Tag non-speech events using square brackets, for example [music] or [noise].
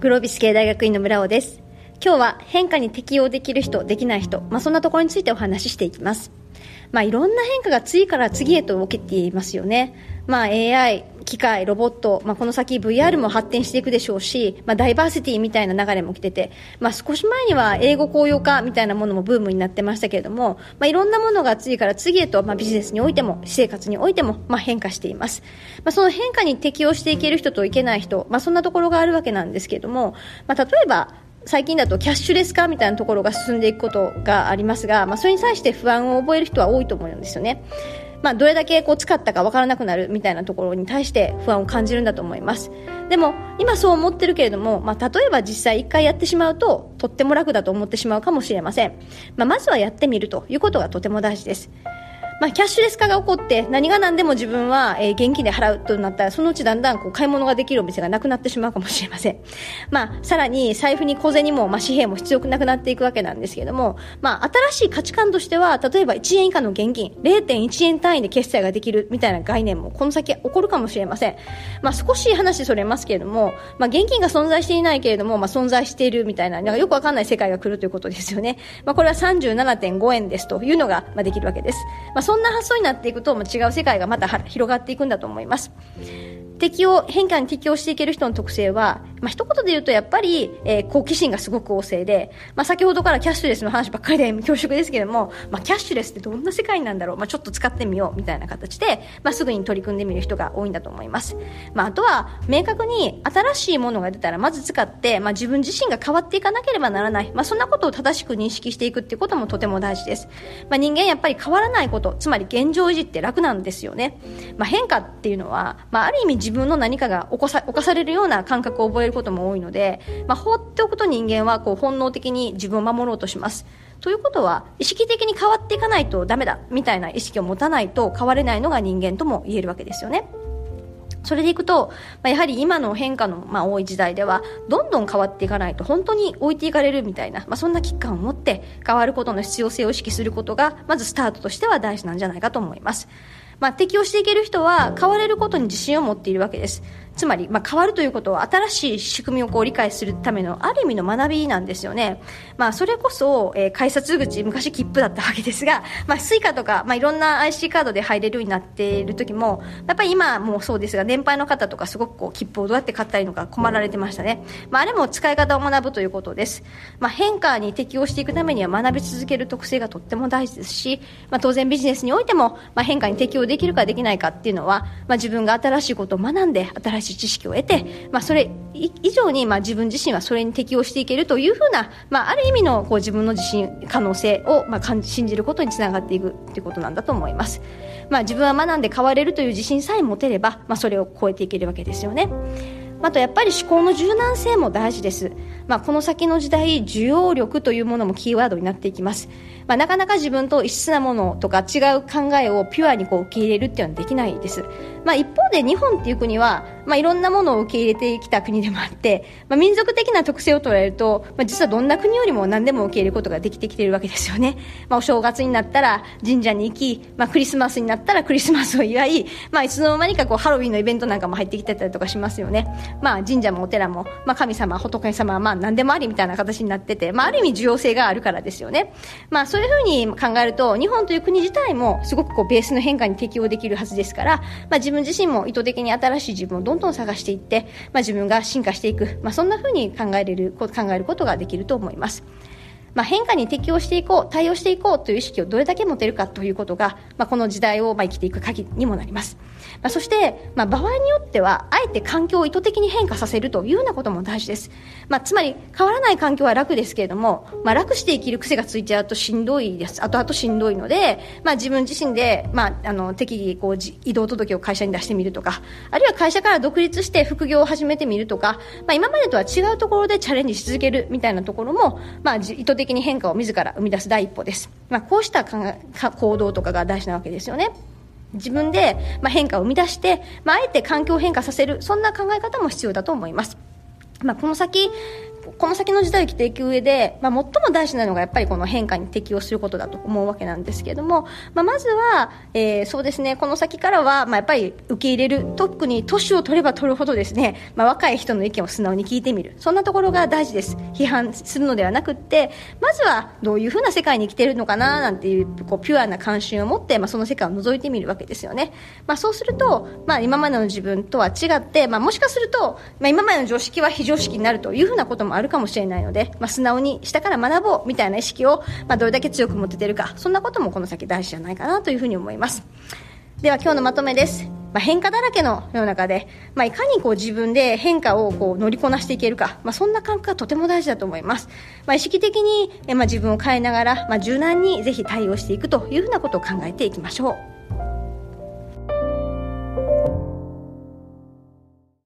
グロービス系大学院の村尾です今日は変化に適応できる人できない人、まあ、そんなところについてお話ししていきますまあ、いろんな変化が次から次へと起きていますよね。まあ、AI、機械、ロボット、まあ、この先 VR も発展していくでしょうし、まあ、ダイバーシティみたいな流れも来てて、まあ、少し前には英語公用化みたいなものもブームになってましたけれども、まあ、いろんなものが次から次へと、まあ、ビジネスにおいても、私生活においても、まあ、変化しています。まあ、その変化に適応していける人といけない人、まあ、そんなところがあるわけなんですけれども、まあ、例えば、最近だとキャッシュレス化みたいなところが進んでいくことがありますが、まあ、それに対して不安を覚える人は多いと思うんですよね。まあ、どれだけこう使ったかわからなくなるみたいなところに対して不安を感じるんだと思います。でも、今そう思ってるけれども、まあ、例えば実際一回やってしまうと、とっても楽だと思ってしまうかもしれません。まあ、まずはやってみるということがとても大事です。まあ、キャッシュレス化が起こって何が何でも自分は、え、現金で払うとなったらそのうちだんだんこう買い物ができるお店がなくなってしまうかもしれません、まあ、さらに財布に小銭も、まあ、紙幣も必要なくなっていくわけなんですけれども、まあ、新しい価値観としては例えば1円以下の現金0.1円単位で決済ができるみたいな概念もこの先起こるかもしれません、まあ、少し話それますけれども、まあ、現金が存在していないけれども、まあ、存在しているみたいななんかよくわかんない世界が来るということですよね、まあ、これは37.5円ですというのが、まあ、できるわけです、まあ、そんな発想になっていくと、まあ、違う世界がまた広がっていくんだと思います。適応、変化に適応していける人の特性は、まあ、一言で言うとやっぱり、えー、好奇心がすごく旺盛で、まあ、先ほどからキャッシュレスの話ばっかりで [laughs] 恐縮ですけれども、まあ、キャッシュレスってどんな世界なんだろう、まあ、ちょっと使ってみようみたいな形で、まあ、すぐに取り組んでみる人が多いんだと思います。まあ、あとは、明確に新しいものが出たらまず使って、まあ、自分自身が変わっていかなければならない、まあ、そんなことを正しく認識していくっていうこともとても大事です。まあ、人間やっぱり変わらないこと、つまり現状維持って楽なんですよね。まあ、変化っていうのは、まあ、ある意味自分の何かが起こさ犯されるような感覚を覚えることも多いので、まあ、放っておくと人間はこう本能的に自分を守ろうとします。ということは意識的に変わっていかないとダメだみたいな意識を持たないと変われないのが人間とも言えるわけですよね。それでいくと、まあ、やはり今の変化の、まあ、多い時代では、どんどん変わっていかないと本当に置いていかれるみたいな、まあ、そんな危機感を持って変わることの必要性を意識することが、まずスタートとしては大事なんじゃないかと思います。まあ、適応していける人は変われることに自信を持っているわけです。つまり、まあ、変わるということは新しい仕組みをこう理解するためのある意味の学びなんですよね。まあ、それこそ、えー、改札口、昔切符だったわけですが、まあ、 Suica とか、まあ、いろんな IC カードで入れるようになっている時も、やっぱり今もそうですが、年配の方とかすごくこう、切符をどうやって買ったらいいのか困られてましたね。まあ、あれも使い方を学ぶということです。まあ、変化に適応していくためには学び続ける特性がとっても大事ですし、まあ、当然ビジネスにおいても、まあ、変化に適応できるかできないかっていうのは、まあ、自分が新しいことを学んで、新しい知識を得て、まあ、それ以上に、まあ、自分自身はそれに適応していけるというふうな、まあ、ある意味のこう自分の自信可能性を、まあ、信じることにつながっていくということなんだと思います、まあ、自分は学んで変われるという自信さえ持てれば、まあ、それを超えていけるわけですよねあとやっぱり思考の柔軟性も大事です。まあ、この先の時代、需要力というものもキーワードになっていきます。まあ、なかなか自分と異質なものとか違う考えをピュアにこう受け入れるっていうのはできないです。まあ、一方で日本っていう国は、まあ、いろんなものを受け入れてきた国でもあって、まあ、民族的な特性を捉えると、まあ、実はどんな国よりも何でも受け入れることができてきているわけですよね。まあ、お正月になったら神社に行き、まあ、クリスマスになったらクリスマスを祝い、まあ、いつの間にかこうハロウィンのイベントなんかも入ってきてたりとかしますよね。まあ、神社もお寺も、まあ、神様、仏様はまあ何でもありみたいな形になってて、まあ、ある意味重要性があるからですよね。まあ、そういうふうに考えると、日本という国自体もすごくこうベースの変化に適応できるはずですから、まあ、自分自身も意図的に新しい自分をどんどん探していって、まあ、自分が進化していく、まあ、そんなふうに考えれる、考えることができると思います。まあ、変化に適応していこう、対応していこうという意識をどれだけ持てるかということが、まあ、この時代をまあ生きていく鍵にもなります。まあ、そして、まあ、場合によっては、あえて環境を意図的に変化させるというようなことも大事です。まあ、つまり、変わらない環境は楽ですけれども、まあ、楽して生きる癖がついちゃうとしんどいです。後々しんどいので、まあ、自分自身で、まあ、あの、適宜、こう、移動届を会社に出してみるとか、あるいは会社から独立して副業を始めてみるとか、まあ、今までとは違うところでチャレンジし続けるみたいなところも、まあ、意図的的に変化を自ら生み出す第一歩です。まあ、こうした行動とかが大事なわけですよね。自分で、まあ、変化を生み出して、まあ、あえて環境を変化させる、そんな考え方も必要だと思います。まあ、この先、この先の時代を生きていく上で、まあ、最も大事なのがやっぱりこの変化に適応することだと思うわけなんですけれども、まあ、まずは、えー、そうですねこの先からは、まあ、やっぱり受け入れる特に年を取れば取るほどですね、まあ、若い人の意見を素直に聞いてみる。そんなところが大事です。批判するのではなくってまずはどういうふうな世界に生きてるのかななんていうこうピュアな関心を持って、まあ、その世界を覗いてみるわけですよね、まあ、そうすると、まあ、今までの自分とは違って、まあ、もしかすると、まあ、今までの常識は非常識になるというふうなことももあるかもしれないので、まあ、素直に下から学ぼうみたいな意識を、まあ、どれだけ強く持ててるかそんなこともこの先大事じゃないかなというふうに思います。では今日のまとめです。まあ、変化だらけの世の中で、まあ、いかにこう自分で変化をこう乗りこなしていけるか、まあ、そんな感覚がとても大事だと思います、まあ、意識的に、えまあ、自分を変えながら、まあ、柔軟にぜひ対応していくというふうなことを考えていきましょう。